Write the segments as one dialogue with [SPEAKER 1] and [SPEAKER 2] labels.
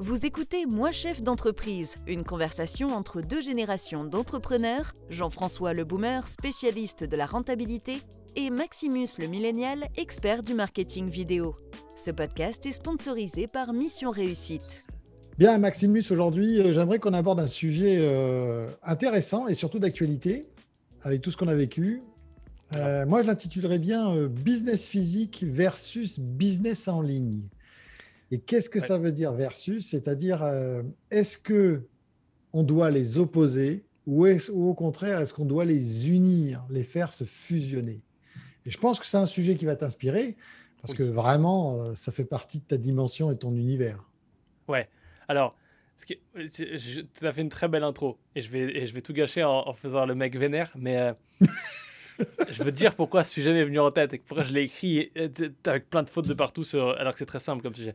[SPEAKER 1] Vous écoutez Moi chef d'entreprise, une conversation entre deux générations d'entrepreneurs, Jean-François le boomer, spécialiste de la rentabilité, et Maximus le millénial, expert du marketing vidéo. Ce podcast est sponsorisé par Mission Réussite.
[SPEAKER 2] Bien, Maximus, aujourd'hui, euh, j'aimerais qu'on aborde un sujet euh, intéressant et surtout d'actualité, avec tout ce qu'on a vécu. Euh, moi, je l'intitulerais bien Business physique versus business en ligne. Et qu'est-ce que ça veut dire versus? C'est-à-dire, euh, est-ce que on doit les opposer ou, au contraire, est-ce qu'on doit les unir, les faire se fusionner? Et je pense que c'est un sujet qui va t'inspirer parce que vraiment, euh, ça fait partie de ta dimension et ton univers.
[SPEAKER 3] Ouais. Alors, tu as fait une très belle intro et je vais, et je vais tout gâcher en, faisant le mec vénère, mais euh, je veux te dire pourquoi ce sujet m'est venu en tête et pourquoi je l'ai écrit avec plein de fautes de partout, sur, alors que c'est très simple comme sujet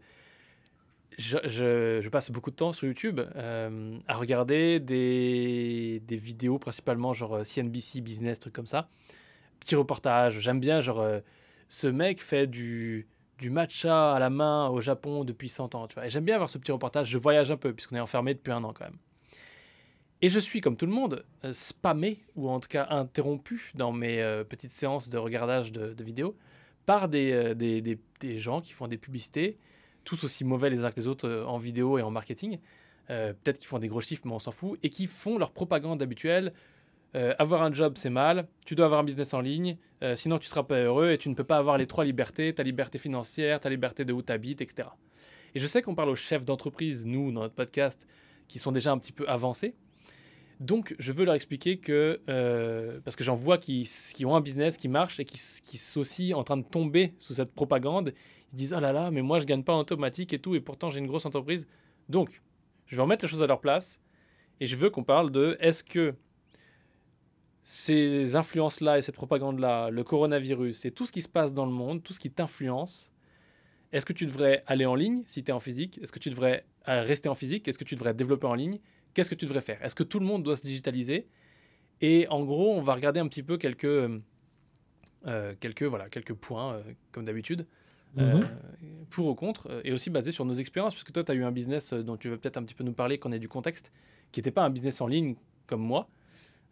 [SPEAKER 3] je, passe beaucoup de temps sur YouTube euh, à regarder des, vidéos, principalement genre CNBC euh, Business, trucs comme ça. Petits reportages. J'aime bien, genre, euh, ce mec fait du, matcha à la main au Japon depuis 100 ans. Tu vois. Et j'aime bien avoir ce petit reportage. Je voyage un peu, puisqu'on est enfermé depuis un an quand même. Et je suis, comme tout le monde, spammé, ou en tout cas interrompu dans mes petites séances de regardage de, vidéos par des gens qui font des publicités tous aussi mauvais les uns que les autres euh, en vidéo et en marketing. Euh, peut-être qu'ils font des gros chiffres, mais on s'en fout. Et qui font leur propagande habituelle. Euh, avoir un job, c'est mal. Tu dois avoir un business en ligne. sinon, tu seras pas heureux et tu ne peux pas avoir les trois libertés ta liberté financière, ta liberté de où tu habites, etc. Et je sais qu'on parle aux chefs d'entreprise, nous, dans notre podcast, qui sont déjà un petit peu avancés. Donc, je veux leur expliquer que, parce que j'en vois qui, qui, ont un business qui marche et qui, qui sont aussi en train de tomber sous cette propagande ils disent ah là là, mais moi je gagne pas en automatique et tout, et pourtant j'ai une grosse entreprise. Donc, je vais remettre les choses à leur place et je veux qu'on parle de est-ce que ces influences-là et cette propagande-là, le coronavirus et tout ce qui se passe dans le monde, tout ce qui t'influence, est-ce que tu devrais aller en ligne si tu es en physique? Est-ce que tu devrais euh, rester en physique? Est-ce que tu devrais développer en ligne? Qu'est-ce que tu devrais faire? Est-ce que tout le monde doit se digitaliser? Et en gros, on va regarder un petit peu quelques, euh, quelques, voilà, quelques points, euh, comme d'habitude. Euh, mhm. pour ou contre, euh, et aussi basé sur nos expériences, puisque toi, tu as eu un business euh, dont tu veux peut-être un petit peu nous parler, qu'on ait du contexte, qui n'était pas un business en ligne comme moi.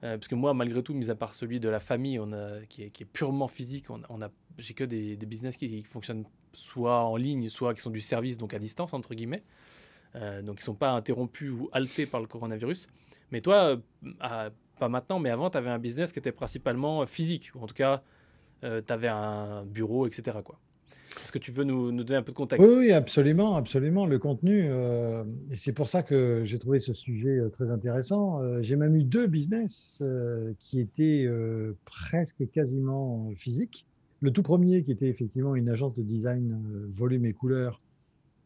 [SPEAKER 3] parce que moi, malgré tout, mis à part celui de la famille, on a, qui, est, qui est purement physique, on, a, j'ai que des, business qui, fonctionnent soit en ligne, soit qui sont du service, donc à distance, entre guillemets. donc, ils ne sont pas interrompus ou haltés par le coronavirus. Mais toi, pas maintenant, mais avant, tu avais un business qui était principalement physique, ou en tout cas, tu avais un bureau, etc. Quoi. Est-ce que tu veux nous, donner un peu de contexte?
[SPEAKER 2] Oui, absolument, absolument. Le contenu, euh, et c'est pour ça que j'ai trouvé ce sujet euh, très intéressant. Euh, j'ai même eu deux business qui étaient presque quasiment physiques. Le tout premier, qui était effectivement une agence de design volume et couleur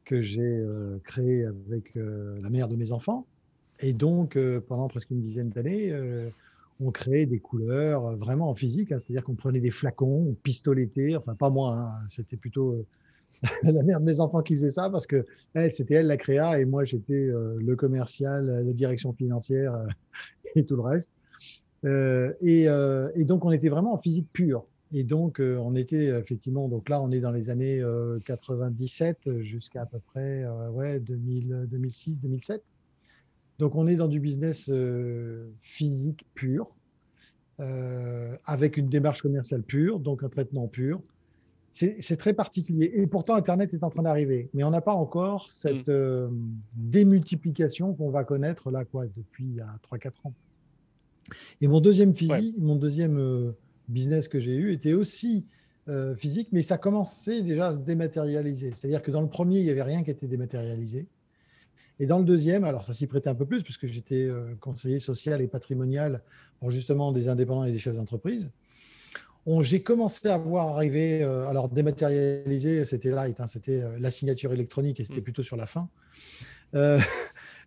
[SPEAKER 2] que j'ai créé avec la mère de mes enfants. Et donc, pendant presque une dizaine d'années, on créait des couleurs euh, vraiment en physique, hein. c'est-à-dire qu'on prenait des flacons, on pistolétait, enfin pas moi, hein. c'était plutôt euh, la mère de mes enfants qui faisait ça parce que elle, c'était elle la créa et moi j'étais euh, le commercial, la direction financière et tout le reste. Et, donc on était vraiment en physique pure. Et donc on était effectivement, donc là on est dans les années 97 jusqu'à à peu près ouais, 2000, 2006, 2007. Donc on est dans du business physique pur, euh, avec une démarche commerciale pure, donc un traitement pur. C'est très particulier. Et pourtant, Internet est en train d'arriver. Mais on n'a pas encore cette mm. euh, démultiplication qu'on va connaître là, quoi, depuis il y a 3-4 ans. Et mon deuxième physique, mon deuxième euh, business que j'ai eu était aussi physique, mais ça commençait déjà à se dématérialiser. C'est-à-dire que dans le premier, il n'y avait rien qui était dématérialisé. Et dans le deuxième, alors ça s'y prêtait un peu plus puisque j'étais euh, conseiller social et patrimonial pour justement des indépendants et des chefs d'entreprise. J'ai commencé à voir arriver, euh, alors dématérialisé, c'était light, hein, c'était euh, la signature électronique et c'était mm. plutôt sur la fin.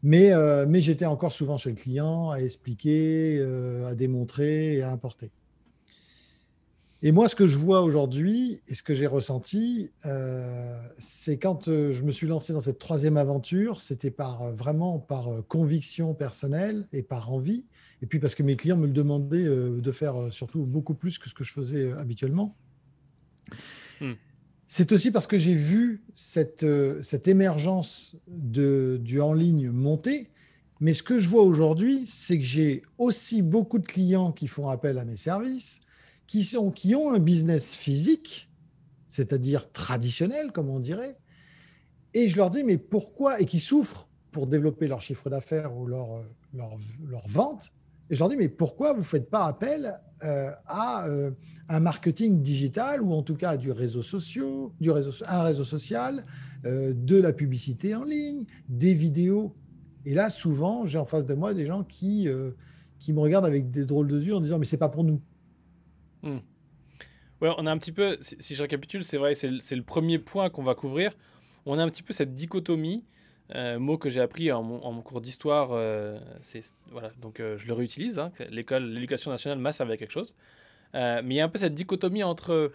[SPEAKER 2] mais mais j'étais encore souvent chez le client à expliquer, à démontrer et à importer. Et moi, ce que je vois aujourd'hui et ce que j'ai ressenti, euh, c'est quand euh, je me suis lancé dans cette troisième aventure, c'était par euh, vraiment par conviction personnelle et par envie, et puis parce que mes clients me le demandaient de faire surtout beaucoup plus que ce que je faisais habituellement. Hmm. c'est aussi parce que j'ai vu cette, cette émergence de, du en ligne monter. Mais ce que je vois aujourd'hui, c'est que j'ai aussi beaucoup de clients qui font appel à mes services, qui, ont un business physique, c'est-à-dire traditionnel, comme on dirait. Et je leur dis, mais pourquoi Et qui souffrent pour développer leur chiffre d'affaires ou leur, leur, leur vente. Et je leur dis, mais pourquoi vous ne faites pas appel euh, à euh, un marketing digital ou en tout cas du réseau social, du réseau, un réseau social, euh, de la publicité en ligne, des vidéos? Et là, souvent, j'ai en face de moi des gens qui, qui me regardent avec des drôles de yeux en disant mais c'est pas pour nous.
[SPEAKER 3] Hmm. Ouais, on a un petit peu, si, je récapitule, c'est vrai, c'est le premier point qu'on va couvrir. On a un petit peu cette dichotomie un mot que j'ai appris en mon, cours d'histoire, c'est voilà, donc je le réutilise. Hein, l'école, l'éducation nationale m'a servi à quelque chose. Euh, mais il y a un peu cette dichotomie entre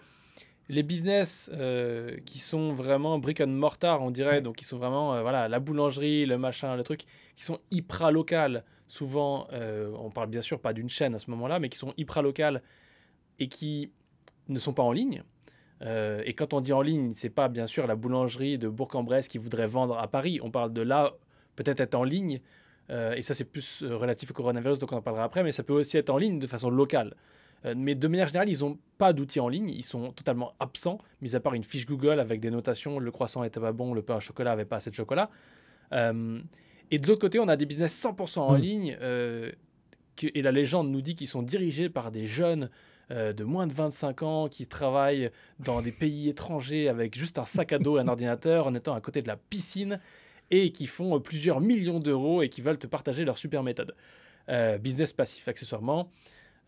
[SPEAKER 3] les business euh, qui sont vraiment brick and mortar, on dirait, donc qui sont vraiment euh, voilà, la boulangerie, le machin, le truc, qui sont hyper locales. Souvent, on parle bien sûr pas d'une chaîne à ce moment-là, mais qui sont hyper locales et qui ne sont pas en ligne. et quand on dit en ligne, c'est pas bien sûr la boulangerie de Bourg-en-Bresse qui voudrait vendre à Paris. On parle de là, peut-être être en ligne. et ça, c'est plus relatif au coronavirus, donc on en parlera après. Mais ça peut aussi être en ligne de façon locale. Euh, mais de manière générale, ils n'ont pas d'outils en ligne, ils sont totalement absents, mis à part une fiche Google avec des notations, le croissant était pas bon, le pain au chocolat avait pas assez de chocolat. Euh, et de l'autre côté, on a des business 100% en mm. ligne, euh, et la légende nous dit qu'ils sont dirigés par des jeunes de moins de 25 ans qui travaillent dans des pays étrangers avec juste un sac à dos et un ordinateur en étant à côté de la piscine et qui font plusieurs millions d'euros et qui veulent te partager leur super méthode. business passif accessoirement.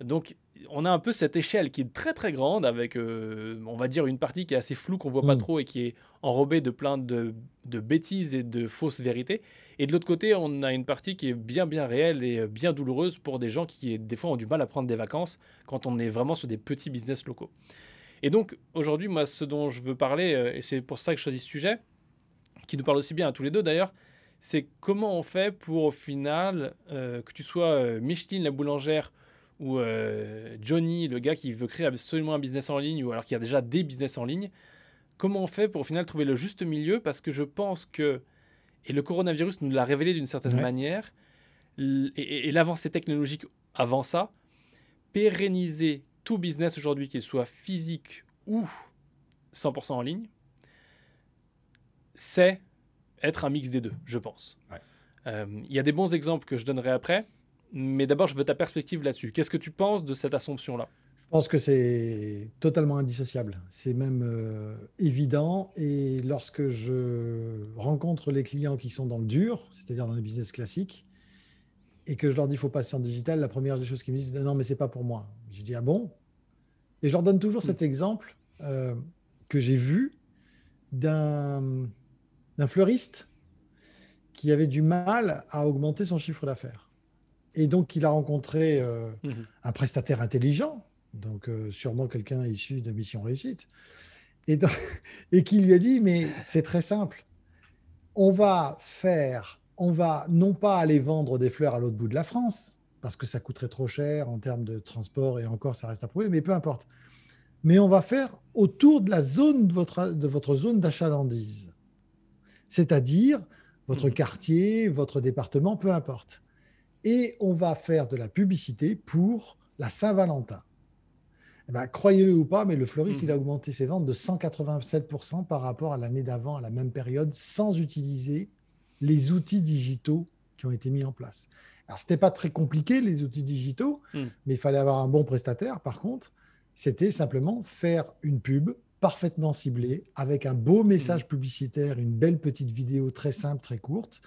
[SPEAKER 3] Donc, on a un peu cette échelle qui est très très grande avec, euh, on va dire, une partie qui est assez floue, qu'on voit pas mm. trop et qui est enrobée de plein de, bêtises et de fausses vérités. Et de l'autre côté, on a une partie qui est bien bien réelle et bien douloureuse pour des gens qui, des fois, ont du mal à prendre des vacances quand on est vraiment sur des petits business locaux. Et donc, aujourd'hui, moi, ce dont je veux parler, euh, et c'est pour ça que je choisis ce sujet, qui nous parle aussi bien à tous les deux d'ailleurs, c'est comment on fait pour, au final, euh, que tu sois Micheline la boulangère ou euh, Johnny, le gars qui veut créer absolument un business en ligne, ou alors qui a déjà des business en ligne, comment on fait pour au final trouver le juste milieu? Parce que je pense que, et le coronavirus nous l'a révélé d'une certaine manière, et, l'avancée technologique avant ça, pérenniser tout business aujourd'hui, qu'il soit physique ou 100% en ligne, c'est être un mix des deux, je pense. Euh, il y a des bons exemples que je donnerai après, mais d'abord, je veux ta perspective là-dessus. Qu'est-ce que tu penses de cette assumption-là
[SPEAKER 2] Je pense que c'est totalement indissociable. C'est même euh, évident. Et lorsque je rencontre les clients qui sont dans le dur, c'est-à-dire dans les business classiques, et que je leur dis qu'il faut passer en digital, la première des choses qu'ils me disent, non, mais c'est pas pour moi. Je dis, ah bon? Et je leur donne toujours cet exemple euh, que j'ai vu d'un fleuriste qui avait du mal à augmenter son chiffre d'affaires. Et donc, il a rencontré euh, mhm. un prestataire intelligent, donc euh, sûrement quelqu'un issu de Mission Réussite, et, et qui lui a dit, mais c'est très simple, on va faire, on va non pas aller vendre des fleurs à l'autre bout de la France, parce que ça coûterait trop cher en termes de transport, et encore, ça reste à prouver, mais peu importe. Mais on va faire autour de la zone de votre, de votre zone d'achalandise, c'est-à-dire votre mhm. quartier, votre département, peu importe et on va faire de la publicité pour la Saint-Valentin. Eh ben, croyez-le ou pas, mais le fleuriste, il a mhm. augmenté ses ventes de 187% par rapport à l'année d'avant, à la même période, sans utiliser les outils digitaux qui ont été mis en place. Alors, ce n'était pas très compliqué, les outils digitaux, mhm. mais il fallait avoir un bon prestataire. Par contre, c'était simplement faire une pub parfaitement ciblée, avec un beau message mhm. publicitaire, une belle petite vidéo très simple, très courte,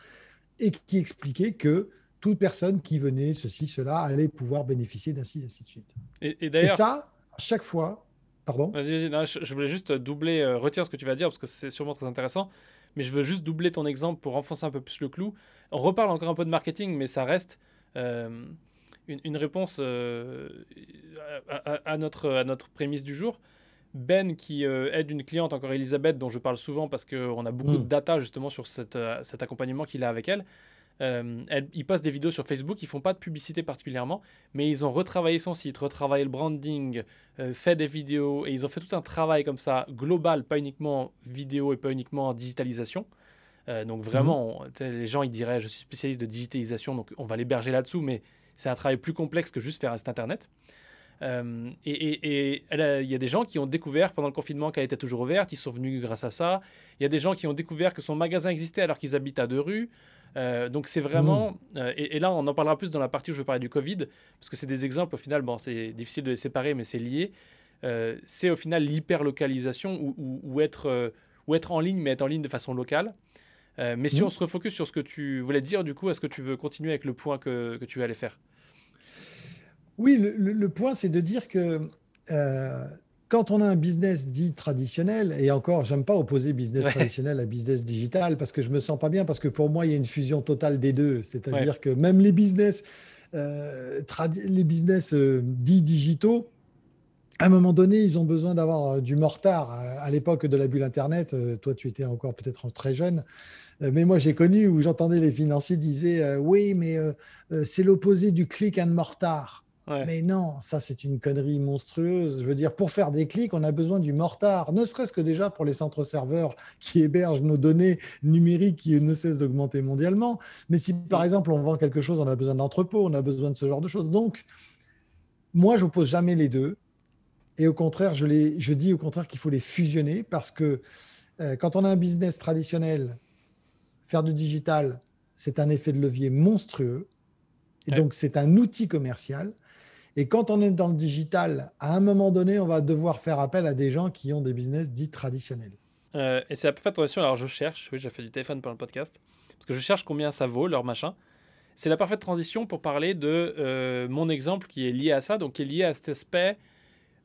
[SPEAKER 2] et qui expliquait que toute personne qui venait, ceci, cela, allait pouvoir bénéficier d'ainsi, ainsi de suite.
[SPEAKER 3] Et, d'ailleurs.
[SPEAKER 2] ça, à chaque fois. Pardon
[SPEAKER 3] Vas-y, vas-y. Je, voulais juste doubler, euh, retire ce que tu vas dire parce que c'est sûrement très intéressant. Mais je veux juste doubler ton exemple pour renfoncer un peu plus le clou. On reparle encore un peu de marketing, mais ça reste euh, une, réponse euh, à, notre, à notre prémisse du jour. Ben qui aide une cliente, encore Elisabeth, dont je parle souvent parce qu'on a beaucoup de hmm. data justement sur cet accompagnement qu'il a avec elle. Euh, ils postent des vidéos sur Facebook, ils font pas de publicité particulièrement, mais ils ont retravaillé son site, retravaillé le branding, euh, fait des vidéos, et ils ont fait tout un travail comme ça, global, pas uniquement vidéo et pas uniquement digitalisation. Euh, donc vraiment, mhm. les gens ils diraient je suis spécialiste de digitalisation, donc on va l'héberger là-dessous, mais c'est un travail plus complexe que juste faire un site internet. Euh, et il y a des gens qui ont découvert pendant le confinement qu'elle était toujours ouverte, ils sont venus grâce à ça. Il y a des gens qui ont découvert que son magasin existait alors qu'ils habitent à deux rues. Euh, donc c'est vraiment, mmh. euh, et, là on en parlera plus dans la partie où je vais parler du Covid, parce que c'est des exemples au final, bon c'est difficile de les séparer, mais c'est lié. c'est au final l'hyperlocalisation ou, ou, être, ou être en ligne, mais être en ligne de façon locale. mais si mmh. on se refocus sur ce que tu voulais dire, du coup, est-ce que tu veux continuer avec le point que, que tu allais faire?
[SPEAKER 2] Oui, le, point, c'est de dire que euh, quand on a un business dit traditionnel, et encore, j'aime pas opposer business traditionnel à business digital parce que je me sens pas bien, parce que pour moi, il y a une fusion totale des deux. C'est-à-dire que même les business, euh, les business euh, dits digitaux, à un moment donné, ils ont besoin d'avoir du mortar. À l'époque de la bulle Internet, toi, tu étais encore peut-être très jeune, mais moi, j'ai connu où j'entendais les financiers disaient Oui, mais c'est l'opposé du click and mortar. Mais non, ça c'est une connerie monstrueuse. Je veux dire, pour faire des clics, on a besoin du mortar, ne serait-ce que déjà pour les centres serveurs qui hébergent nos données numériques qui ne cessent d'augmenter mondialement. Mais si par exemple on vend quelque chose, on a besoin d'entrepôt, on a besoin de ce genre de choses. Donc, moi, je n'oppose jamais les deux. Et au contraire, je, les, je dis au contraire qu'il faut les fusionner parce que euh, quand on a un business traditionnel, faire du digital, c'est un effet de levier monstrueux. Et donc, c'est un outil commercial. Et quand on est dans le digital, à un moment donné, on va devoir faire appel à des gens qui ont des business dits traditionnels.
[SPEAKER 3] Euh, et c'est la parfaite transition. Alors, je cherche, oui, j'ai fait du téléphone pendant le podcast, parce que je cherche combien ça vaut, leur machin. C'est la parfaite transition pour parler de euh, mon exemple qui est lié à ça, donc qui est lié à cet aspect.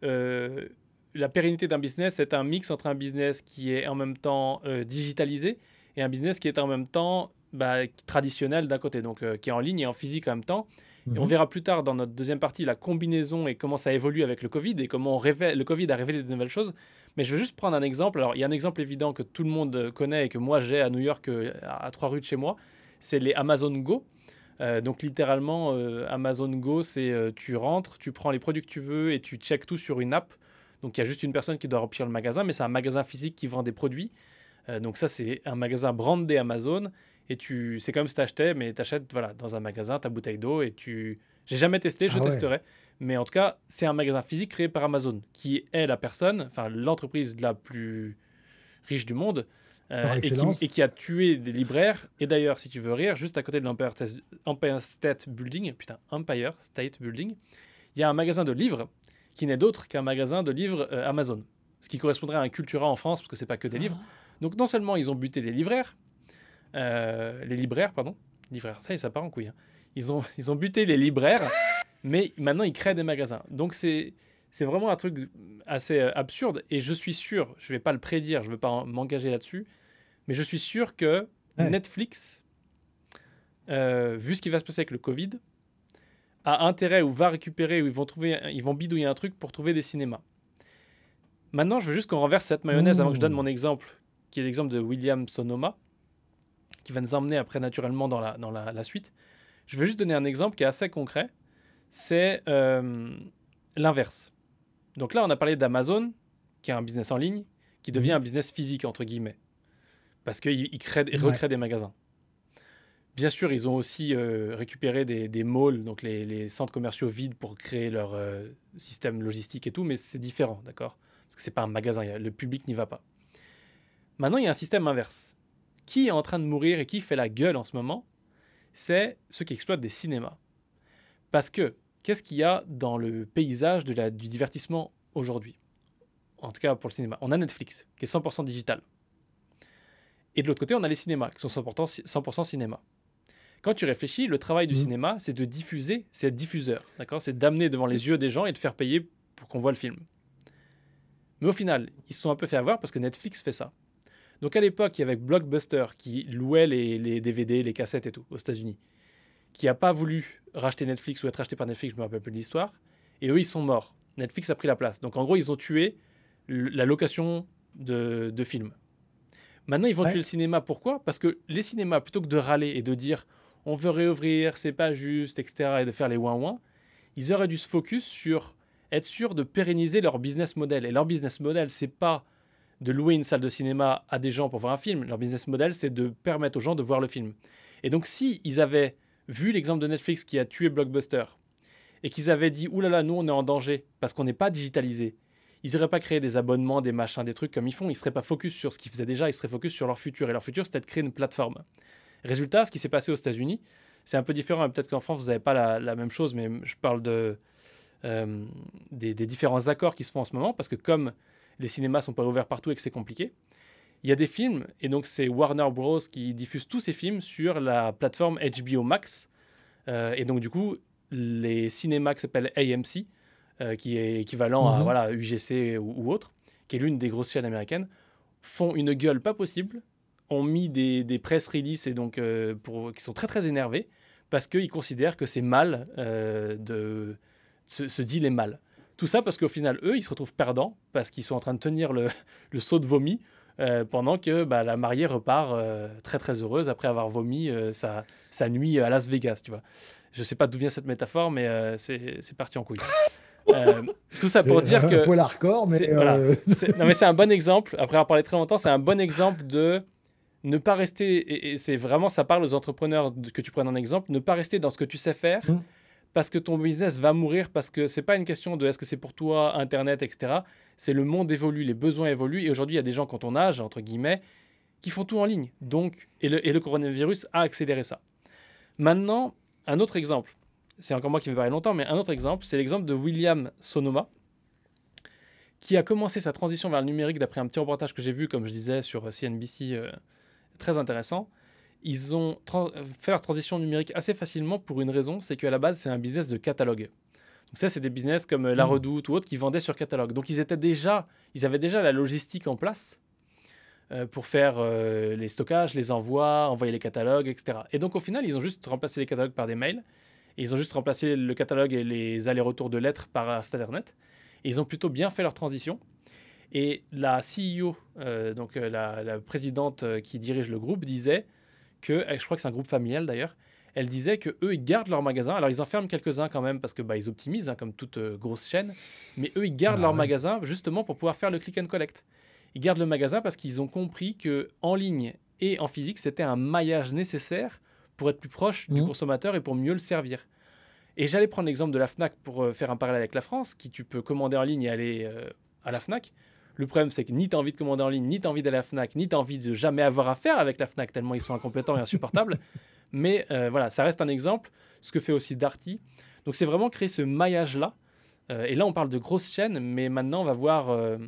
[SPEAKER 3] Euh, la pérennité d'un business est un mix entre un business qui est en même temps digitalisé et un business qui est en même temps bah, traditionnel d'un côté, donc qui est en ligne et en physique en même temps on mhm. verra plus tard dans notre deuxième partie la combinaison et comment ça évolue avec le Covid et comment révèle, le Covid a révélé de nouvelles choses. Mais je veux juste prendre un exemple. Alors, il y a un exemple évident que tout le monde connaît et que moi j'ai à New York, euh, à trois rues de chez moi. C'est les Amazon Go. Euh, donc littéralement, euh, Amazon Go, c'est tu rentres, tu prends les produits que tu veux et tu checkes tout sur une app. Donc il y a juste une personne qui doit remplir le magasin, mais c'est un magasin physique qui vend des produits. donc ça, c'est un magasin brandé Amazon et tu c'est comme si tu achetais mais tu achètes voilà dans un magasin ta bouteille d'eau et tu j'ai jamais testé je ah testerai. Mais en tout cas c'est un magasin physique créé par Amazon qui est la personne enfin l'entreprise la plus riche du monde euh, et, qui, a tué des libraires. Et d'ailleurs si tu veux rire juste à côté de l'Empire State Building putain Empire State Building il y a un magasin de livres qui n'est d'autre qu'un magasin de livres euh, Amazon. Ce qui correspondrait à un Cultura en France parce que c'est pas que des livres. Ah. donc non seulement ils ont buté les libraires euh, les libraires, pardon. Libraires, ça, ça part en couille. Hein. Ils, ont, ils ont buté les libraires, mais maintenant ils créent des magasins. Donc c'est c'est vraiment un truc assez euh, absurde. Et je suis sûr, je ne vais pas le prédire, je ne vais pas m'engager là-dessus, mais je suis sûr que Netflix, euh, vu ce qui va se passer avec le Covid, a intérêt ou va récupérer ou ils vont trouver, ils vont bidouiller un truc pour trouver des cinémas. Maintenant, je veux juste qu'on renverse cette mayonnaise avant que je donne mmh. mon exemple, qui est l'exemple de William Sonoma qui va nous emmener après naturellement dans la, dans la, suite. Je vais juste donner un exemple qui est assez concret. C'est euh, l'inverse. Donc là, on a parlé d'Amazon, qui est un business en ligne, qui devient mhm. un business physique, entre guillemets. Parce qu'ils il recréent des magasins. Bien sûr, ils ont aussi euh, récupéré des, des, malls, donc les, les, centres commerciaux vides pour créer leur euh, système logistique et tout, mais c'est différent, d'accord? Parce que c'est pas un magasin, le public n'y va pas. Maintenant, il y a un système inverse qui est en train de mourir et qui fait la gueule en ce moment, c'est ceux qui exploitent des cinémas. Parce que, qu'est-ce qu'il y a dans le paysage de la, du divertissement aujourd'hui? En tout cas pour le cinéma. On a Netflix, qui est 100% digital. Et de l'autre côté, on a les cinémas, qui sont 100%, cinéma. Quand tu réfléchis, le travail du mmh. cinéma, c'est de diffuser, c'est être diffuseur, d'accord? C'est d'amener devant les yeux des gens et de faire payer pour qu'on voit le film. Mais au final, ils se sont un peu fait avoir parce que Netflix fait ça. Donc à l'époque, il y avait Blockbuster qui louait les, DVD, les cassettes et tout aux États-Unis, qui n'a pas voulu racheter Netflix ou être racheté par Netflix, je me rappelle plus de l'histoire. Et eux, ils sont morts. Netflix a pris la place. Donc en gros, ils ont tué la location de, films. Maintenant, ils vont tuer le cinéma. Pourquoi? Parce que les cinémas, plutôt que de râler et de dire on veut réouvrir, c'est pas juste, etc., et de faire les ouin-ouin, ils auraient dû se focus sur être sûr de pérenniser leur business model. Et leur business model, c'est pas de louer une salle de cinéma à des gens pour voir un film. Leur business model, c'est de permettre aux gens de voir le film. Et donc, si ils avaient vu l'exemple de Netflix qui a tué Blockbuster et qu'ils avaient dit oulala, là là, nous on est en danger parce qu'on n'est pas digitalisé, ils n'auraient pas créé des abonnements, des machins, des trucs comme ils font. Ils seraient pas focus sur ce qu'ils faisaient déjà. Ils seraient focus sur leur futur. Et leur futur, c'était de créer une plateforme. Résultat, ce qui s'est passé aux États-Unis, c'est un peu différent. Peut-être qu'en France, vous n'avez pas la, même chose, mais je parle de, euh, des, différents accords qui se font en ce moment, parce que comme les cinémas sont pas ouverts partout et que c'est compliqué, il y a des films, et donc c'est Warner Bros. qui diffuse tous ces films sur la plateforme HBO Max. Euh, et donc du coup, les cinémas qui s'appellent AMC, euh, qui est équivalent à mhm. voilà, UGC ou, autre, qui est l'une des grosses chaînes américaines, font une gueule pas possible, ont mis des, des press releases et donc pour, qui sont très très énervés parce qu'ils considèrent que c'est mal de ce, deal est mal. Tout ça parce qu'au final, eux, ils se retrouvent perdants parce qu'ils sont en train de tenir le, le saut de vomi euh, pendant que bah, la mariée repart euh, très très heureuse après avoir vomi euh, sa, sa, nuit à Las Vegas, tu vois. Je sais pas d'où vient cette métaphore, mais c'est parti en couille. tout ça pour dire que.
[SPEAKER 2] Un peu hardcore, mais.
[SPEAKER 3] non, mais c'est un bon exemple. Après avoir parlé très longtemps, c'est un bon exemple de ne pas rester. Et, c'est vraiment, ça parle aux entrepreneurs que tu prennes en exemple, ne pas rester dans ce que tu sais faire. Hum parce que ton business va mourir, parce que c'est pas une question de est-ce que c'est pour toi, Internet, etc. C'est le monde évolue, les besoins évoluent. Et aujourd'hui, il y a des gens quand on âge, entre guillemets, qui font tout en ligne. Donc, et le, et le coronavirus a accéléré ça. Maintenant, un autre exemple. C'est encore moi qui vais parler longtemps, mais un autre exemple, c'est l'exemple de William Sonoma, qui a commencé sa transition vers le numérique d'après un petit reportage que j'ai vu, comme je disais, sur CNBC, euh, très intéressant ils ont fait leur transition numérique assez facilement pour une raison, c'est qu'à la base, c'est un business de catalogue. Donc ça, c'est des business comme euh, La mmh. Redoute ou autres qui vendaient sur catalogue. Donc ils étaient déjà, ils avaient déjà la logistique en place euh, pour faire euh, les stockages, les envois, envoyer les catalogues, etc. Et donc au final, ils ont juste remplacé les catalogues par des mails. Et ils ont juste remplacé le catalogue et les allers-retours de lettres par Internet. Et ils ont plutôt bien fait leur transition. Et la CEO, donc la, la, présidente qui dirige le groupe, disait que, je crois que c'est un groupe familial d'ailleurs, elle disait que eux ils gardent leur magasin. Alors ils en ferment quelques-uns quand même parce que bah, ils optimisent hein, comme toute euh, grosse chaîne, mais eux ils gardent bah leur magasin justement pour pouvoir faire le click and collect. Ils gardent le magasin parce qu'ils ont compris que en ligne et en physique c'était un maillage nécessaire pour être plus proche du mmh. consommateur et pour mieux le servir. Et j'allais prendre l'exemple de la Fnac pour euh, faire un parallèle avec la France, qui tu peux commander en ligne et aller euh, à la Fnac. Le problème, c'est que ni tu as envie de commander en ligne, ni tu as envie d'aller à la Fnac, ni tu as envie de jamais avoir affaire avec la Fnac, tellement ils sont incompétents et insupportables. Mais euh, voilà, ça reste un exemple, ce que fait aussi Darty. Donc c'est vraiment créer ce maillage-là. Euh, et là, on parle de grosses chaînes, mais maintenant, on va voir euh,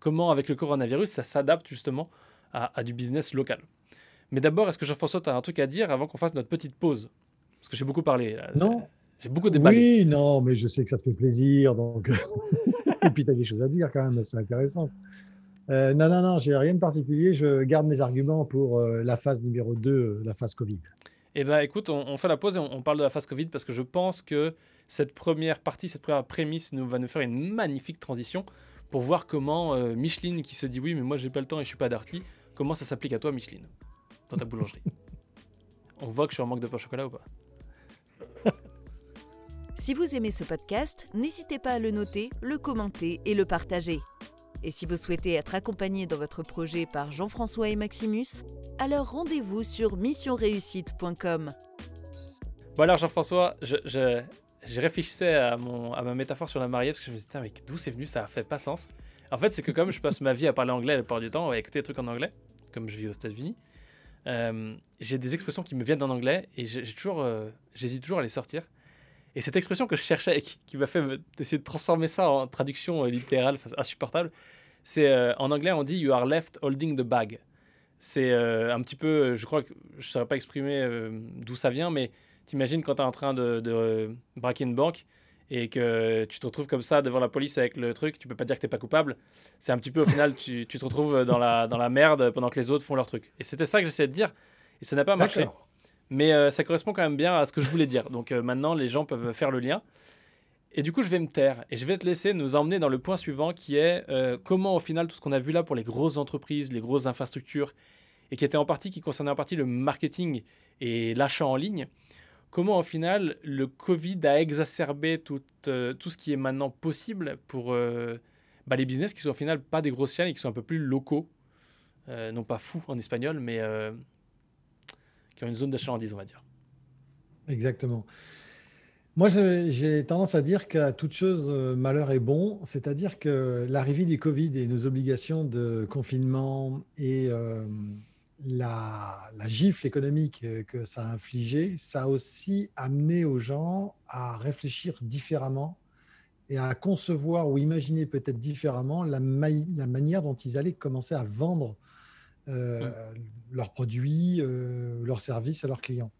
[SPEAKER 3] comment, avec le coronavirus, ça s'adapte justement à, du business local. Mais d'abord, est-ce que Jean-François, tu as un truc à dire avant qu'on fasse notre petite pause? Parce que j'ai beaucoup parlé.
[SPEAKER 2] Non.
[SPEAKER 3] J'ai beaucoup déballé.
[SPEAKER 2] Oui, non, mais je sais que ça te fait plaisir, donc. Et puis, tu as des choses à dire quand même, c'est intéressant. Euh, non, non, non, j'ai rien de particulier. Je garde mes arguments pour euh, la phase numéro 2, euh, la phase Covid.
[SPEAKER 3] Eh bien, écoute, on, fait la pause et on, parle de la phase Covid parce que je pense que cette première partie, cette première prémisse nous va nous faire une magnifique transition pour voir comment Micheline, qui se dit oui, mais moi j'ai pas le temps et je suis pas Darty, comment ça s'applique à toi, Micheline, dans ta boulangerie? on voit que je suis en manque de pain au chocolat ou pas?
[SPEAKER 1] Si vous aimez ce podcast, n'hésitez pas à le noter, le commenter et le partager. Et si vous souhaitez être accompagné dans votre projet par Jean-François et Maximus, alors rendez-vous sur missionreussite.com.
[SPEAKER 3] Bon alors Jean-François, je, réfléchissais à, ma métaphore sur la mariée parce que je me disais, mais d'où c'est venu, ça fait pas sens. En fait, c'est que comme je passe ma vie à parler anglais la plupart du temps, à écouter des trucs en anglais, comme je vis aux États-Unis, euh, j'ai des expressions qui me viennent en anglais et euh, j'hésite toujours à les sortir. Et cette expression que je cherchais, qui, m'a fait essayer de transformer ça en traduction euh, littérale, insupportable, c'est euh, en anglais on dit You are left holding the bag. C'est euh, un petit peu, je crois que je ne saurais pas exprimer d'où ça vient, mais t'imagines quand tu es en train de, braquer une banque et que tu te retrouves comme ça devant la police avec le truc, tu peux pas dire que tu n'es pas coupable. C'est un petit peu au final, tu, tu, te retrouves dans la, dans la merde pendant que les autres font leur truc. Et c'était ça que j'essayais de dire, et ça n'a pas marché. Mais euh, ça correspond quand même bien à ce que je voulais dire. Donc euh, maintenant, les gens peuvent faire le lien. Et du coup, je vais me taire et je vais te laisser nous emmener dans le point suivant qui est euh, comment, au final, tout ce qu'on a vu là pour les grosses entreprises, les grosses infrastructures, et qui était en partie, qui concernait en partie le marketing et l'achat en ligne, comment au final le Covid a exacerbé tout, tout ce qui est maintenant possible pour bah, les business qui sont au final pas des grosses chaînes et qui sont un peu plus locaux, non pas fous en espagnol, mais qui une zone d'achalandise, on va dire.
[SPEAKER 2] Exactement. Moi, j'ai tendance à dire qu'à toute chose, malheur est bon. C'est-à-dire que l'arrivée du Covid et nos obligations de confinement et la, gifle économique que ça a infligé, ça a aussi amené aux gens à réfléchir différemment et à concevoir ou imaginer peut-être différemment la, manière dont ils allaient commencer à vendre euh, leurs produits, euh, leurs services à leurs clients.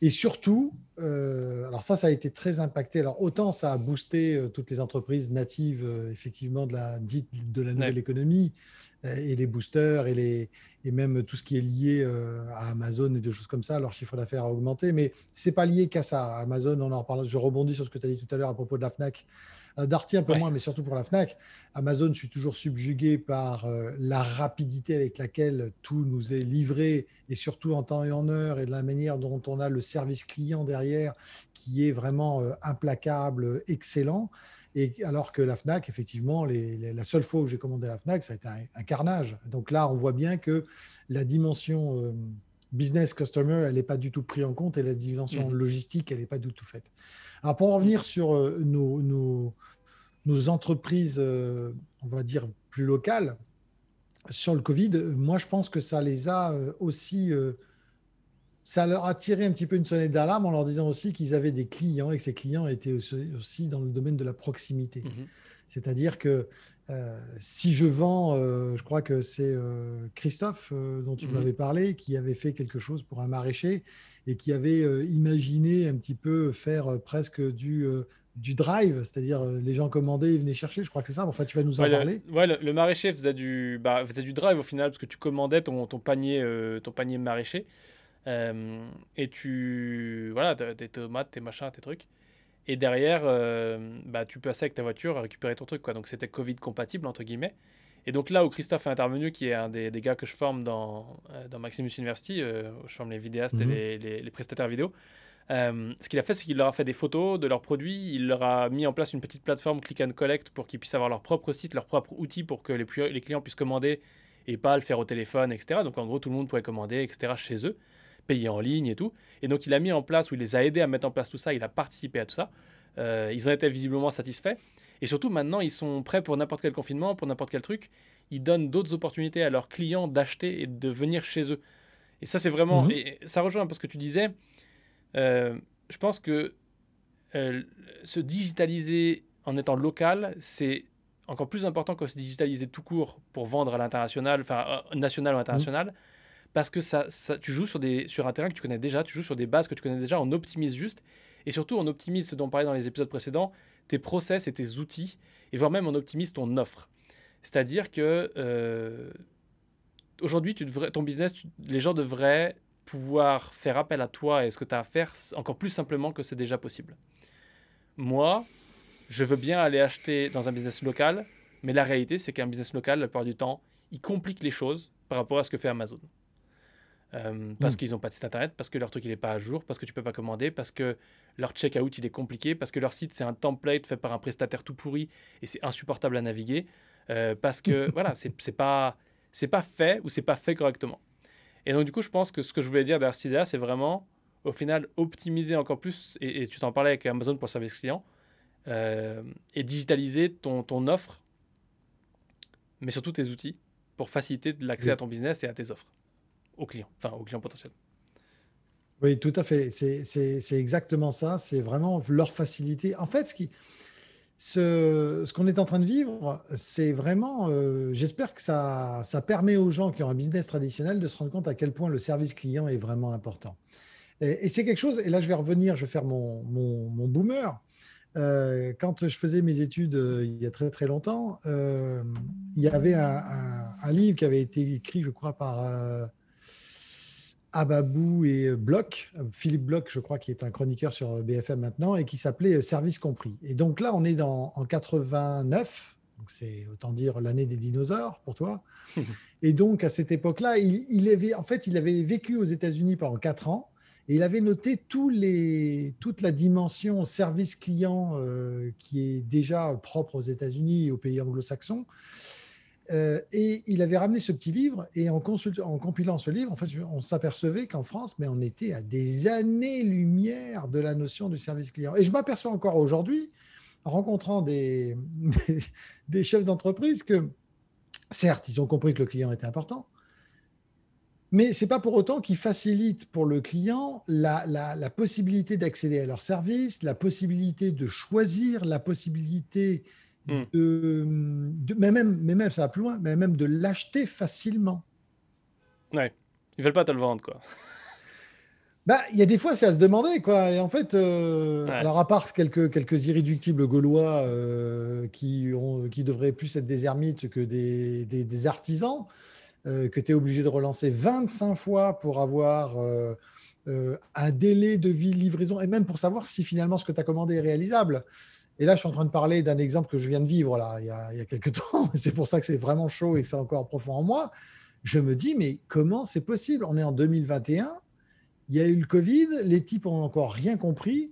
[SPEAKER 2] Et surtout, euh, alors ça, ça a été très impacté. Alors autant ça a boosté toutes les entreprises natives, effectivement, de la, de la nouvelle économie, et les boosters, et, les, et même tout ce qui est lié à Amazon et des choses comme ça, leur chiffre d'affaires a augmenté. Mais ce n'est pas lié qu'à ça. Amazon, on en reparle, je rebondis sur ce que tu as dit tout à l'heure à propos de la FNAC. Euh, Darty un peu moins, mais surtout pour la FNAC. Amazon, je suis toujours subjugué par euh, la rapidité avec laquelle tout nous est livré, et surtout en temps et en heure, et de la manière dont on a le service client derrière, qui est vraiment euh, implacable, excellent. Et alors que la FNAC, effectivement, la seule fois où j'ai commandé la FNAC, ça a été un, carnage. Donc là, on voit bien que la dimension business customer, elle n'est pas du tout prise en compte et la dimension mmh. logistique, elle n'est pas du tout faite. Alors pour revenir sur euh, nos, nos, entreprises, euh, on va dire, plus locales, sur le Covid, moi je pense que ça les a euh, aussi... ça leur a tiré un petit peu une sonnette d'alarme en leur disant aussi qu'ils avaient des clients et que ces clients étaient aussi, dans le domaine de la proximité. Mmh C'est-à-dire que si je vends, je crois que c'est Christophe dont tu mmh m'avais parlé, qui avait fait quelque chose pour un maraîcher et qui avait euh, imaginé un petit peu faire euh, presque du, euh, du drive, c'est-à-dire les gens commandaient, ils venaient chercher, je crois que c'est ça. Enfin, tu vas nous en parler.
[SPEAKER 3] Le, ouais, le, maraîcher faisait du, bah, faisait du drive au final, parce que tu commandais ton, ton panier, ton panier maraîcher. Et tu. Voilà, tes tomates, tes machins, tes trucs. Et derrière, bah, tu passais avec ta voiture à récupérer ton truc. Quoi. Donc c'était Covid compatible, entre guillemets. Et donc là où Christophe est intervenu, qui est un des, des gars que je forme dans, euh, dans Maximus University, euh, je forme les vidéastes et mhm. les, les, prestataires vidéo, euh, ce qu'il a fait, c'est qu'il leur a fait des photos de leurs produits, il leur a mis en place une petite plateforme click and collect pour qu'ils puissent avoir leur propre site, leur propre outil pour que les, les clients puissent commander et pas le faire au téléphone, etc. Donc en gros, tout le monde pouvait commander, etc. chez eux, payer en ligne et tout. Et donc il a mis en place, ou il les a aidés à mettre en place tout ça, il a participé à tout ça. ils en étaient visiblement satisfaits. Et surtout, maintenant, ils sont prêts pour n'importe quel confinement, pour n'importe quel truc. Ils donnent d'autres opportunités à leurs clients d'acheter et de venir chez eux. Et ça, c'est vraiment. Mhm. Et ça rejoint un peu ce que tu disais. Euh, je pense que euh, se digitaliser en étant local, c'est encore plus important que se digitaliser tout court pour vendre à l'international, enfin euh, national ou international, mhm. Parce que ça, tu joues sur un terrain que tu connais déjà, tu joues sur des bases que tu connais déjà, on optimise juste, et surtout on optimise ce dont on parlait dans les épisodes précédents, tes process et tes outils, et voire même on optimise ton offre. C'est-à-dire que euh, aujourd'hui, ton business, les gens devraient pouvoir faire appel à toi et ce que tu as à faire encore plus simplement que c'est déjà possible. Moi, je veux bien aller acheter dans un business local, mais la réalité, c'est qu'un business local, la plupart du temps, il complique les choses par rapport à ce que fait Amazon. Euh, parce hmm. qu'ils n'ont pas de site internet, parce que leur truc il n'est pas à jour, parce que tu peux pas commander, parce que leur checkout il est compliqué, parce que leur site c'est un template fait par un prestataire tout pourri et c'est insupportable à naviguer, euh, parce que voilà, c'est pas c'est pas fait ou c'est pas fait correctement. Et donc du coup, je pense que ce que je voulais dire derrière cette idée c'est vraiment au final optimiser encore plus, et, tu t'en parlais avec Amazon pour le service client, euh, et digitaliser ton, ton offre, mais surtout tes outils pour faciliter l'accès à ton business et à tes offres aux clients, enfin aux clients potentiels.
[SPEAKER 2] Oui, tout à fait. C'est exactement ça. C'est vraiment leur facilité. En fait, ce qu'on est en train de vivre, c'est vraiment, euh, j'espère que ça, ça permet aux gens qui ont un business traditionnel de se rendre compte à quel point le service client est vraiment important. Et, c'est quelque chose, et là je vais revenir, je vais faire mon, mon, mon boomer. Euh, quand je faisais mes études euh, il y a très très longtemps, il y avait un, livre qui avait été écrit, je crois, par Ababou et Bloch, Philippe Bloch, je crois, qui est un chroniqueur sur BFM maintenant, et qui s'appelait Service compris. Et donc là, on est dans, en 89, Donc c'est autant dire l'année des dinosaures pour toi. et donc à cette époque-là, il, avait, en fait, il avait vécu aux États-Unis pendant quatre ans et il avait noté tous les, toute la dimension service client euh, qui est déjà propre aux États-Unis et aux pays anglo-saxons. Euh, et il avait ramené ce petit livre, et en, compilant ce livre, en fait, on s'apercevait qu'en France, mais on était à des années-lumière de la notion du service client. Et je m'aperçois encore aujourd'hui, en rencontrant des, chefs d'entreprise, que certes, ils ont compris que le client était important, mais ce n'est pas pour autant qu'ils facilitent pour le client la, la, la possibilité d'accéder à leur service, la possibilité de choisir, la possibilité Hmm. De, mais, même, mais même, ça va plus loin, mais même de l'acheter facilement.
[SPEAKER 3] Ouais, ils veulent pas te le vendre, quoi.
[SPEAKER 2] Bah, il y a des fois, c'est à se demander, quoi. Et en fait, euh, alors à part quelques, quelques irréductibles gaulois euh, qui, ont, qui devraient plus être des ermites que des, des, artisans, euh, que tu es obligé de relancer 25 fois pour avoir un délai de vie de livraison et même pour savoir si finalement ce que tu as commandé est réalisable. Et là, je suis en train de parler d'un exemple que je viens de vivre là, il, y a, il y a quelques temps. C'est pour ça que c'est vraiment chaud et que c'est encore profond en moi. Je me dis, mais comment c'est possible? On est en 2021, il y a eu le Covid, les types ont encore rien compris.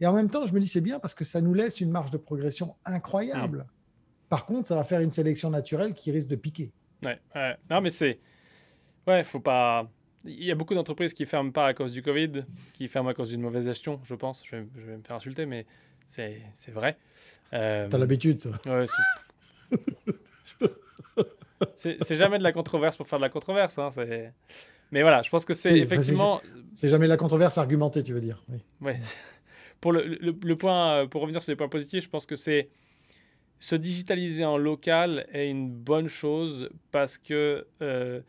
[SPEAKER 2] Et en même temps, je me dis, c'est bien parce que ça nous laisse une marge de progression incroyable. Mmh. Par contre, ça va faire une sélection naturelle qui risque de piquer.
[SPEAKER 3] Ouais, Non, mais c'est. Ouais, faut pas. Il y a beaucoup d'entreprises qui ferment pas à cause du Covid, qui ferment à cause d'une mauvaise gestion, je pense. Je vais, je vais me faire insulter, mais c'est vrai.
[SPEAKER 2] Euh, T'as l'habitude. Ouais,
[SPEAKER 3] c'est jamais de la controverse pour faire de la controverse. Hein, mais voilà, je pense que c'est effectivement.
[SPEAKER 2] C'est jamais de la controverse argumentée, tu veux dire.
[SPEAKER 3] Oui. Ouais. pour le, le, point, pour revenir sur les points positifs, je pense que c'est se digitaliser en local est une bonne chose parce que euh,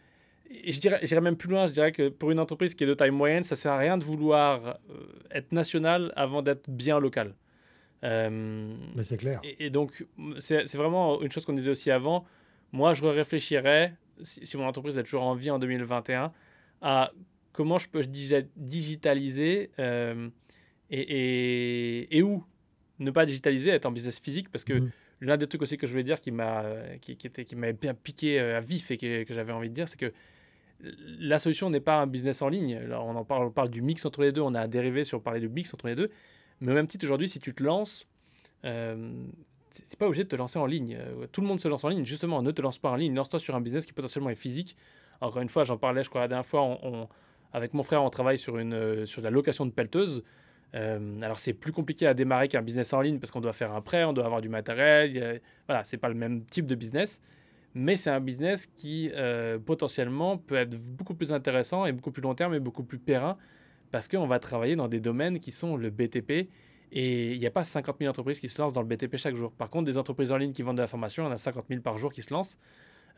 [SPEAKER 3] je dirais, j'irais même plus loin, je dirais que pour une entreprise qui est de taille moyenne, ça sert à rien de vouloir euh, être national avant d'être bien local.
[SPEAKER 2] Euh, Mais c'est clair.
[SPEAKER 3] Et, donc, c'est vraiment une chose qu'on disait aussi avant. Moi, je réfléchirais, si, mon entreprise est toujours en vie en 2021, à comment je peux digitaliser euh, et, et, où ne pas digitaliser, être en business physique, parce que mhm. l'un des trucs aussi que je voulais dire qui m'a qui, qui, qui m'avait bien piqué euh, à vif et que, que j'avais envie de dire, c'est que la solution n'est pas un business en ligne. Alors on en parle, on parle du mix entre les deux, on a dérivé sur parler du mix entre les deux, mais au même titre, aujourd'hui, si tu te lances, euh, c'est pas obligé de te lancer en ligne. Euh, tout le monde se lance en ligne. Justement, ne te lance pas en ligne. Lance-toi sur un business qui potentiellement est physique. Encore une fois, j'en parlais, je crois, la dernière fois, avec mon frère, on travaille sur, une, euh, sur la location de pelleteuses. Euh, alors, c'est plus compliqué à démarrer qu'un business en ligne parce qu'on doit faire un prêt, on doit avoir du matériel. voilà, c'est pas le même type de business. Mais c'est un business qui potentiellement peut être beaucoup plus intéressant et beaucoup plus long terme et beaucoup plus périn parce qu'on va travailler dans des domaines qui sont le BTP. Et il n'y a pas 50 000 entreprises qui se lancent dans le BTP chaque jour. Par contre, des entreprises en ligne qui vendent de la formation, en a 50 000 par jour qui se lancent.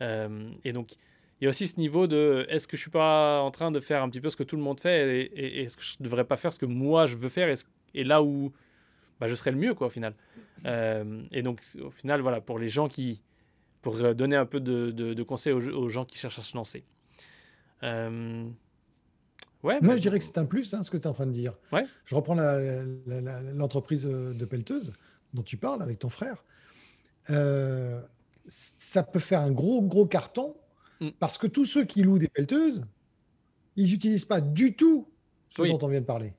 [SPEAKER 3] Euh, et donc, il y a aussi ce niveau de est-ce que je suis pas en train de faire un petit peu ce que tout le monde fait et, est-ce que je devrais pas faire ce que moi je veux faire et, là où bah, je serais le mieux, quoi, au final. Euh, et donc, au final, voilà, pour les gens qui. pour donner un peu de, conseils aux, gens qui cherchent à se lancer. Euh,
[SPEAKER 2] moi, je dirais que c'est un plus, hein, ce que tu es en train de dire. Je reprends l'entreprise de pelleteuse dont tu parles avec ton frère. Euh, ça peut faire un gros, gros carton mm. parce que tous ceux qui louent des pelleteuses, ils n'utilisent pas du tout ce dont on vient de parler.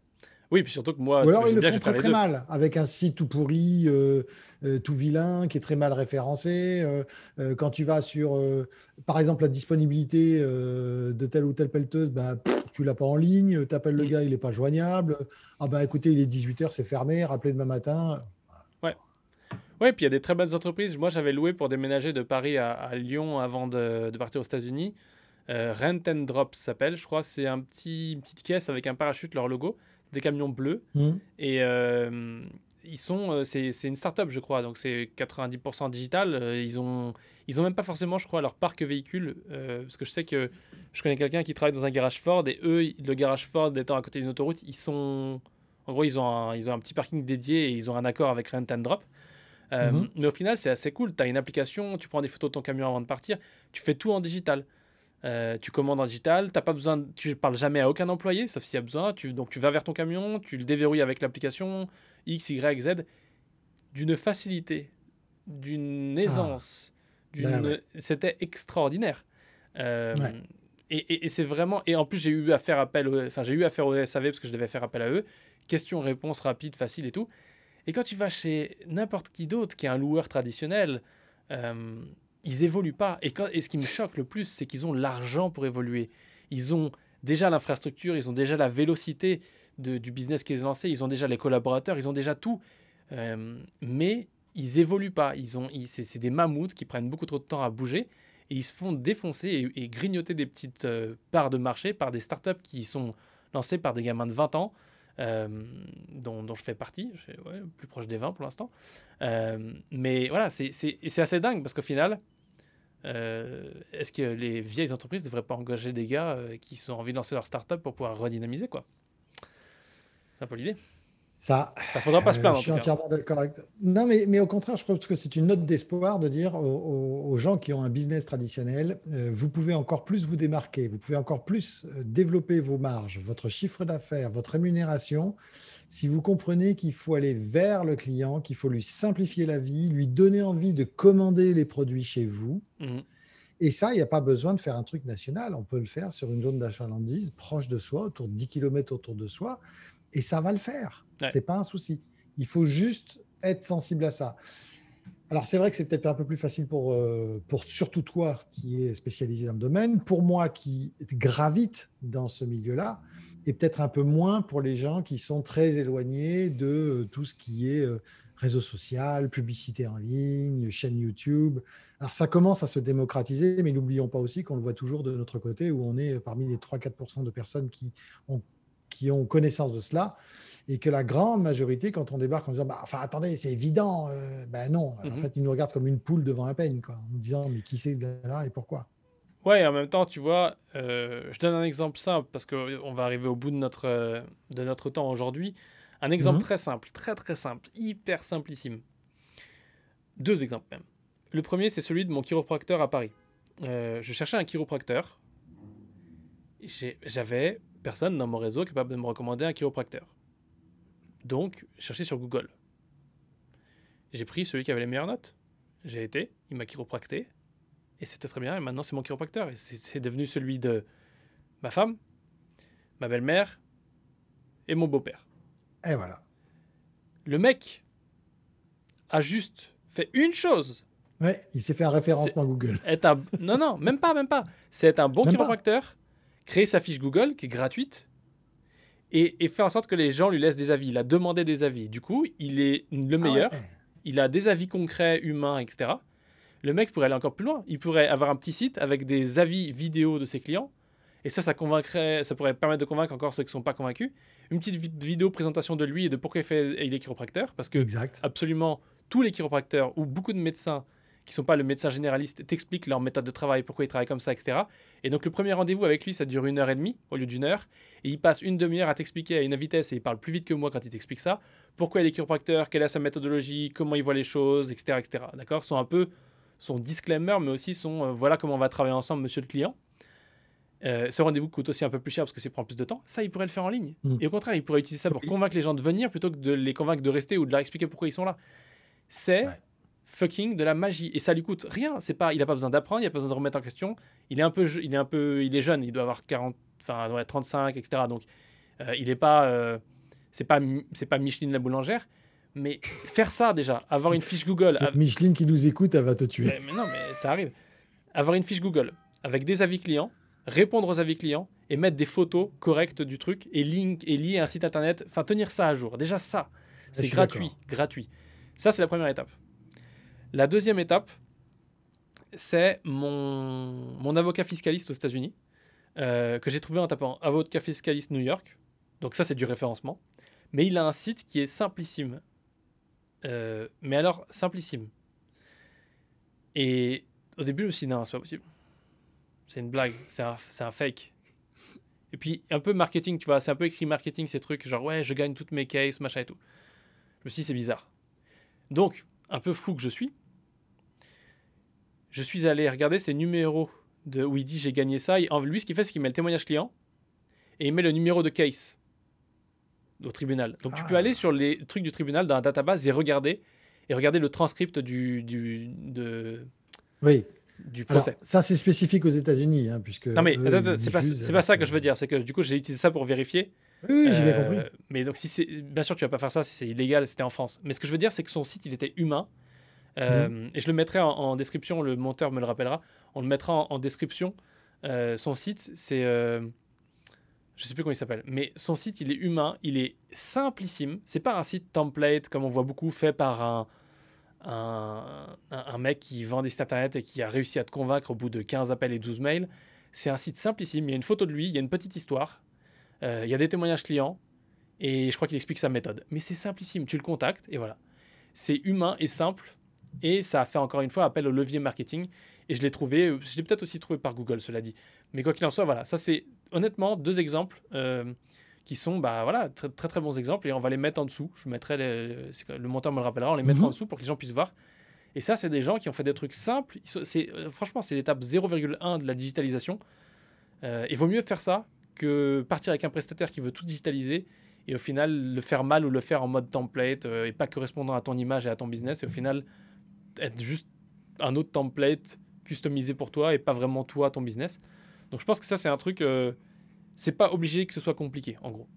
[SPEAKER 3] Oui, puis surtout que moi.
[SPEAKER 2] Ou alors ils le font très très mal, avec un site tout pourri, euh, euh, tout vilain, qui est très mal référencé. Euh, quand tu vas sur, par exemple, la disponibilité de telle ou telle pelleteuse, bah, tu l'as pas en ligne, tu appelles le mm. gars, il n'est pas joignable. Ah bah écoutez, il est 18h, c'est fermé, rappelez demain matin.
[SPEAKER 3] Ouais. Ouais, puis il y a des très bonnes entreprises. Moi, j'avais loué pour déménager de Paris à, Lyon avant de, de partir aux États-Unis. Rent and Drop s'appelle, je crois. C'est un petit, une petite caisse avec un parachute, leur logo des camions bleus. Mmh. Et euh, ils sont, euh, c'est, une start-up, je crois, donc c'est 90% digital. Euh, ils ont, ils ont même pas forcément, je crois, leur parc véhicule, parce que je sais que je connais quelqu'un qui travaille dans un garage Ford et eux, le garage Ford étant à côté d'une autoroute, ils sont, en gros, ils ont un, ils ont un petit parking dédié et ils ont un accord avec Rent and Drop. Mmh. Mais au final, c'est assez cool. Tu as une application, tu prends des photos de ton camion avant de partir, tu fais tout en digital. Euh, tu commandes en digital, t'as pas besoin, tu parles jamais à aucun employé, sauf s'il y a besoin. Tu, donc tu vas vers ton camion, tu le déverrouilles avec l'application X, Y, Z, d'une facilité d'une aisance.
[SPEAKER 2] Ouais.
[SPEAKER 3] C'était extraordinaire. Euh,
[SPEAKER 2] Ouais.
[SPEAKER 3] Et, et- et c'est vraiment. Et en plus, j'ai eu à faire appel. au- Enfin, j'ai eu à faire au SAV parce que je devais faire appel à eux. Questions-réponses rapides, faciles et tout. Et quand tu vas chez n'importe qui d'autre qui est un loueur traditionnel, euh, ils évoluent pas. Et, quand, et ce qui me choque le plus, c'est qu'ils ont l'argent pour évoluer. Ils ont déjà l'infrastructure, ils ont déjà la vélocité de- du business qu'ils ont lancé, ils ont déjà les collaborateurs, ils ont déjà tout. Euh, mais ils évoluent pas. Ils ont, c'est, des mammouths qui prennent beaucoup trop de temps à bouger et ils se font défoncer et, grignoter des petites euh, parts de marché par des startups qui sont lancées par des gamins de 20 ans, euh, dont, je fais partie, plus proche des 20 pour l'instant. Euh, mais voilà, c'est, assez dingue parce qu'au final, est-ce que les vieilles entreprises ne devraient pas engager des gars qui ont envie de lancer leur startup pour pouvoir redynamiser quoi? C'est un peu l'idée.
[SPEAKER 2] Ça,
[SPEAKER 3] faudra pas se
[SPEAKER 2] euh,
[SPEAKER 3] plaindre
[SPEAKER 2] je suis entièrement d'accord. Non, mais, mais au contraire, je trouve que c'est une note d'espoir de dire aux, aux- aux gens qui ont un business traditionnel, euh, vous pouvez encore plus vous démarquer, vous pouvez encore plus euh, développer vos marges, votre chiffre d'affaires, votre rémunération, si vous comprenez qu'il faut aller vers le client, qu'il faut lui simplifier la vie, lui donner envie de commander les produits chez vous.
[SPEAKER 3] Mhm.
[SPEAKER 2] Et ça, il n'y a pas besoin de faire un truc national. On peut le faire sur une zone d'achalandise proche de soi, autour de 10 km autour de soi, et ça va le faire.
[SPEAKER 3] Ouais.
[SPEAKER 2] C'est pas un souci. Il faut juste être sensible à ça. Alors, c'est vrai que c'est peut-être un peu plus facile pour, euh, pour surtout toi qui est spécialisé dans le domaine. Pour moi qui gravite dans ce milieu-là, et peut-être un peu moins pour les gens qui sont très éloignés de euh, tout ce qui est euh, réseau social, publicité en ligne, chaîne YouTube. Alors, ça commence à se démocratiser, mais n'oublions pas aussi qu'on le voit toujours de notre côté, où on est parmi les 3-4% de personnes qui ont, qui ont connaissance de cela, et que la grande majorité, quand on débarque en disant, bah, enfin, attendez, c'est évident, euh, ben non, en
[SPEAKER 3] Mhm.
[SPEAKER 2] fait, ils nous regardent comme une poule devant un peigne, quoi, en nous disant, mais qui c'est ce gars-là et pourquoi?
[SPEAKER 3] Ouais, et en même temps, tu vois, euh, je donne un exemple simple parce qu'on va arriver au bout de notre, euh, de notre temps aujourd'hui. Un exemple
[SPEAKER 2] Mhm.
[SPEAKER 3] très simple, très très simple, hyper simplissime. Deux exemples même. Le premier, c'est celui de mon chiropracteur à Paris. Euh, je cherchais un chiropracteur. J'avais personne dans mon réseau capable de me recommander un chiropracteur. Donc, j'ai cherché sur Google. J'ai pris celui qui avait les meilleures notes. J'ai été, il m'a chiropracté. Et c'était très bien. Et maintenant, c'est mon chiropracteur. Et c'est- devenu celui de ma femme, ma belle-mère et mon beau-père.
[SPEAKER 2] Et voilà.
[SPEAKER 3] Le mec a juste fait une chose.
[SPEAKER 2] Ouais, il s'est fait un référencement Google.
[SPEAKER 3] Être un... Non, non, même pas, même pas. C'est être un bon
[SPEAKER 2] Même pas.
[SPEAKER 3] Créer sa fiche Google qui est gratuite et, et faire en sorte que les gens lui laissent des avis. Il a demandé des avis. Du coup, il est le meilleur.
[SPEAKER 2] Ah ouais.
[SPEAKER 3] il a des avis concrets, humains, etc. Le mec pourrait aller encore plus loin. Il pourrait avoir un petit site avec des avis vidéo de ses clients. Et ça, ça convaincrait, ça pourrait permettre de convaincre encore ceux qui ne sont pas convaincus. Une petite vi- vidéo présentation de lui et de pourquoi il, fait, il est chiropracteur. Parce que
[SPEAKER 2] Exact.
[SPEAKER 3] absolument tous les chiropracteurs ou beaucoup de médecins qui sont pas le médecin généraliste t'expliquent leur méthode de travail, pourquoi ils travaillent comme ça, etc. Et donc le premier rendez-vous avec lui, ça dure une heure et demie au lieu d'une heure. Et il passe une demi-heure à t'expliquer à une vitesse et il parle plus vite que moi quand il t'explique ça. Pourquoi il est chiropracteur, quelle est sa méthodologie, comment il voit les choses, etc. etc. D'accord? Sont un peu son disclaimer, mais aussi son euh, voilà comment on va travailler ensemble, monsieur le client. Euh, ce rendez-vous coûte aussi un peu plus cher parce que ça prend plus de temps. Ça, il pourrait le faire en ligne.
[SPEAKER 2] Mm.
[SPEAKER 3] Et au contraire, il pourrait utiliser ça pour convaincre les gens de venir plutôt que de les convaincre de rester ou de leur expliquer pourquoi ils sont là. C'est
[SPEAKER 2] Ouais.
[SPEAKER 3] Fucking de la magie et ça lui coûte rien. C'est pas, il a pas besoin d'apprendre, il a pas besoin de remettre en question. Il est un peu, il est un peu, il est jeune, il doit avoir 40, enfin ouais, 35, etc. Donc euh, il est pas, euh, c'est pas, c'est pas Micheline la boulangère. Mais faire ça déjà, avoir une fiche Google,
[SPEAKER 2] Micheline qui nous écoute, elle va te tuer.
[SPEAKER 3] mais, mais non, mais ça arrive. Avoir une fiche Google avec des avis clients, répondre aux avis clients et mettre des photos correctes du truc et link et lier un site internet, enfin tenir ça à jour. Déjà ça,
[SPEAKER 2] je
[SPEAKER 3] c'est gratuit, gratuit. Ça c'est la première étape. La deuxième étape, c'est mon, avocat fiscaliste aux États-Unis euh, que j'ai trouvé en tapant avocat fiscaliste New York. Donc ça c'est du référencement. Mais il a un site qui est simplissime. Euh, mais alors simplissime. Et au début, je me suis dit, non, c'est pas possible. C'est une blague, c'est un, un fake. Et puis, un peu marketing, tu vois, c'est un peu écrit marketing, ces trucs, genre, ouais, je gagne toutes mes cases, machin et tout. Je me suis dit, c'est bizarre. Donc, un peu fou que je suis, je suis allé regarder ses numéros de, où il dit j'ai gagné ça. Et lui, ce qu'il fait, c'est qu'il met le témoignage client et il met le numéro de case au tribunal. Donc, tu peux
[SPEAKER 2] Ah.
[SPEAKER 3] aller sur les trucs du tribunal dans la database et regarder. et regarder le transcript du, du, de,
[SPEAKER 2] oui.
[SPEAKER 3] du procès.
[SPEAKER 2] Alors, ça, c'est spécifique aux États-unis, hein, puisque.
[SPEAKER 3] non, mais c'est pas, pas ça que
[SPEAKER 2] avec,
[SPEAKER 3] je veux dire. C'est que du coup, j'ai utilisé ça pour vérifier.
[SPEAKER 2] Oui, j'ai bien
[SPEAKER 3] Euh,
[SPEAKER 2] compris.
[SPEAKER 3] Mais donc, si c'est, bien sûr, tu vas pas faire ça si c'est illégal, c'était en France. Mais ce que je veux dire, c'est que son site, il était humain. Euh,
[SPEAKER 2] Mhm.
[SPEAKER 3] Et je le mettrai en, en description, le monteur me le rappellera. On le mettra en, en description. Euh, son site, c'est. je sais plus comment il s'appelle, mais son site, il est humain, il est simplissime. C'est pas un site template comme on voit beaucoup fait par un- un mec qui vend des sites internet et qui a réussi à te convaincre au bout de 15 appels et 12 mails. C'est un site simplissime. Il y a une photo de lui, il y a une petite histoire, euh, il y a des témoignages clients et je crois qu'il explique sa méthode. Mais c'est simplissime, tu le contactes et voilà. C'est humain et simple et ça a fait encore une fois appel au levier marketing et je l'ai trouvé, je l'ai peut-être aussi trouvé par Google, cela dit. Mais quoi qu'il en soit, voilà, ça c'est honnêtement deux exemples euh, qui sont bah, voilà, très, très très bons exemples et on va les mettre en dessous. Je mettrai les- le monteur me le rappellera, on les mettra
[SPEAKER 2] Mhm.
[SPEAKER 3] en dessous pour que les gens puissent voir. Et ça, c'est des gens qui ont fait des trucs simples. Ils sont- c'est, euh, franchement, c'est l'étape 0,1 de la digitalisation. Euh, il vaut mieux faire ça que partir avec un prestataire qui veut tout digitaliser et au final le faire mal ou le faire en mode template euh, et pas correspondant à ton image et à ton business et au final être juste un autre template customisé pour toi et pas vraiment toi, ton business. Donc je pense que ça, c'est un truc. euh, c'est pas obligé que ce soit compliqué, en gros.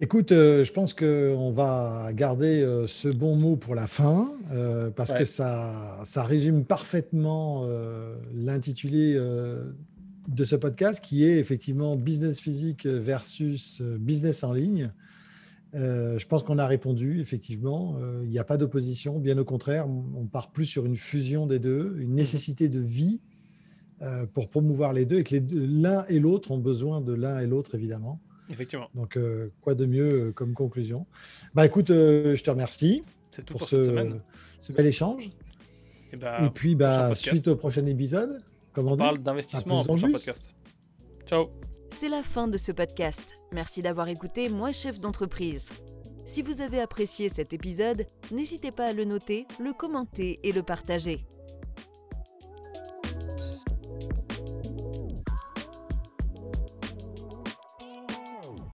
[SPEAKER 2] Écoute, euh, je pense qu'on va garder euh, ce bon mot pour la fin, euh, parce
[SPEAKER 3] Ouais.
[SPEAKER 2] que ça, ça résume parfaitement l'intitulé de ce podcast, qui est effectivement business physique versus euh, business en ligne. Euh, je pense qu'on a répondu, effectivement. Euh, Il n'y a pas d'opposition, bien au contraire, on, part plus sur une fusion des deux, une nécessité de vie euh, pour promouvoir les deux, et que l'un et l'autre ont besoin de l'un et l'autre, évidemment.
[SPEAKER 3] Effectivement.
[SPEAKER 2] Donc, quoi de mieux comme conclusion? Bah écoute, je te remercie
[SPEAKER 3] tout
[SPEAKER 2] pour,
[SPEAKER 3] pour,
[SPEAKER 2] ce,
[SPEAKER 3] cette semaine.
[SPEAKER 2] ce bel échange.
[SPEAKER 3] Et bah,
[SPEAKER 2] Et puis, bah, suite au prochain épisode, comme on,
[SPEAKER 3] parle d'investissement en prochain podcast. Ciao.
[SPEAKER 1] C'est la fin de ce podcast. Merci d'avoir écouté Moi chef d'entreprise. Si vous avez apprécié cet épisode, n'hésitez pas à le noter, le commenter et le partager.